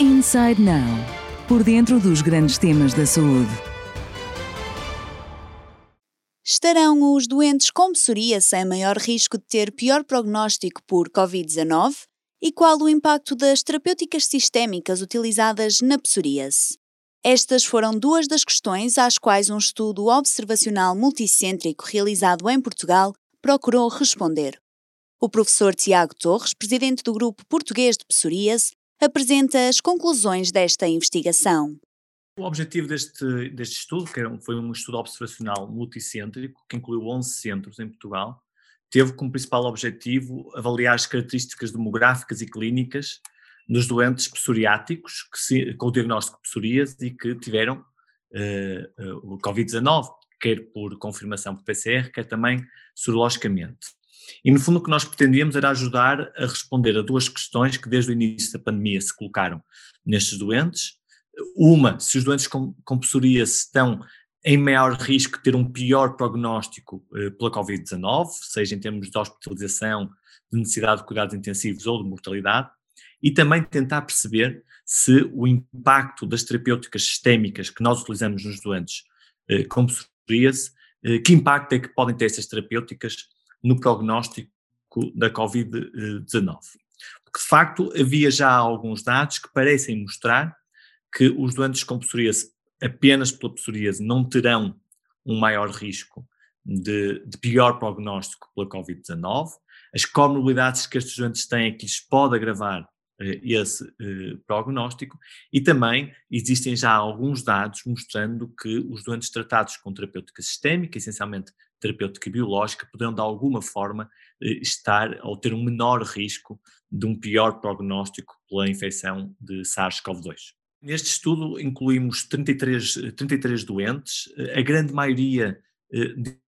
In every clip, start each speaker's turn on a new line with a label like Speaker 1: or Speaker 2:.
Speaker 1: Inside Now por dentro dos grandes temas da saúde.
Speaker 2: Estarão os doentes com psoríase em maior risco de ter pior prognóstico por Covid-19? E qual o impacto das terapêuticas sistémicas utilizadas na psoríase? Estas foram duas das questões às quais um estudo observacional multicêntrico realizado em Portugal procurou responder. O professor Tiago Torres, presidente do Grupo Português de Psoríase, apresenta as conclusões desta investigação.
Speaker 3: O objetivo deste, deste estudo, que foi um estudo observacional multicêntrico, que incluiu 11 centros em Portugal, teve como principal objetivo avaliar as características demográficas e clínicas dos doentes psoriáticos se, com o diagnóstico de psoríase e que tiveram uh, uh, o Covid-19, quer por confirmação por PCR, quer também sorologicamente. E no fundo o que nós pretendíamos era ajudar a responder a duas questões que desde o início da pandemia se colocaram nestes doentes. Uma, se os doentes com, com psoríase estão em maior risco de ter um pior prognóstico eh, pela Covid-19, seja em termos de hospitalização, de necessidade de cuidados intensivos ou de mortalidade, e também tentar perceber se o impacto das terapêuticas sistémicas que nós utilizamos nos doentes eh, com psoríase, eh, que impacto é que podem ter essas terapêuticas no prognóstico da Covid-19. Porque, de facto, havia já alguns dados que parecem mostrar que os doentes com psoríase, apenas pela psoríase, não terão um maior risco de, de pior prognóstico pela Covid-19. As comorbilidades que estes doentes têm é que lhes pode agravar esse eh, prognóstico e também existem já alguns dados mostrando que os doentes tratados com terapêutica sistémica, essencialmente terapêutica biológica, poderão de alguma forma eh, estar ou ter um menor risco de um pior prognóstico pela infecção de SARS-CoV-2. Neste estudo incluímos 33, 33 doentes, a grande maioria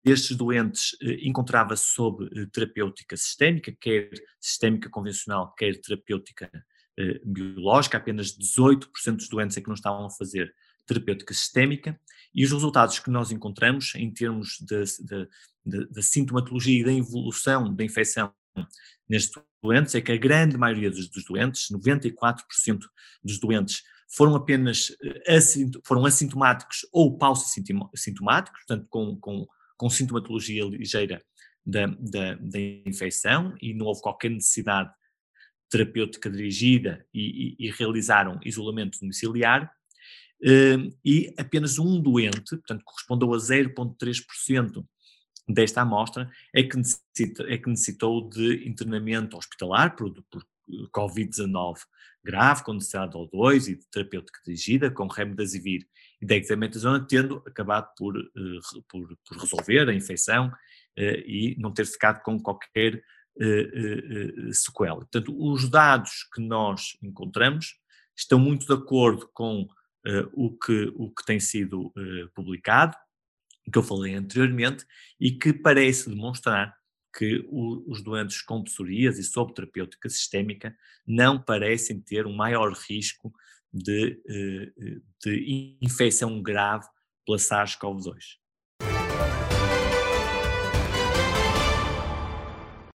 Speaker 3: destes doentes encontrava-se sob terapêutica sistémica, quer sistémica convencional, quer terapêutica biológica, apenas 18% dos doentes é que não estavam a fazer terapêutica sistémica, e os resultados que nós encontramos em termos da sintomatologia e da evolução da infecção nestes doentes é que a grande maioria dos, dos doentes, 94% dos doentes, foram apenas eh, foram assintomáticos ou paucissintomáticos, portanto com, com, com sintomatologia ligeira da, da, da, infecção e não houve qualquer necessidade terapêutica dirigida e, e, e realizaram isolamento domiciliar e apenas um doente, portanto correspondeu a 0,3% desta amostra, é que, necessita, é que necessitou de internamento hospitalar por, por Covid-19 grave, com necessidade de O2 e de terapêutica dirigida, com remdesivir e dexametasona, tendo acabado por, uh, por, por, resolver a infecção uh, e não ter ficado com qualquer uh, sequela. Portanto, os dados que nós encontramos estão muito de acordo com o, que, o que tem sido publicado, que eu falei anteriormente, e que parece demonstrar que os doentes com psoríase e sob terapêutica sistémica não parecem ter um maior risco de, uh, de infecção grave pela SARS-CoV-2.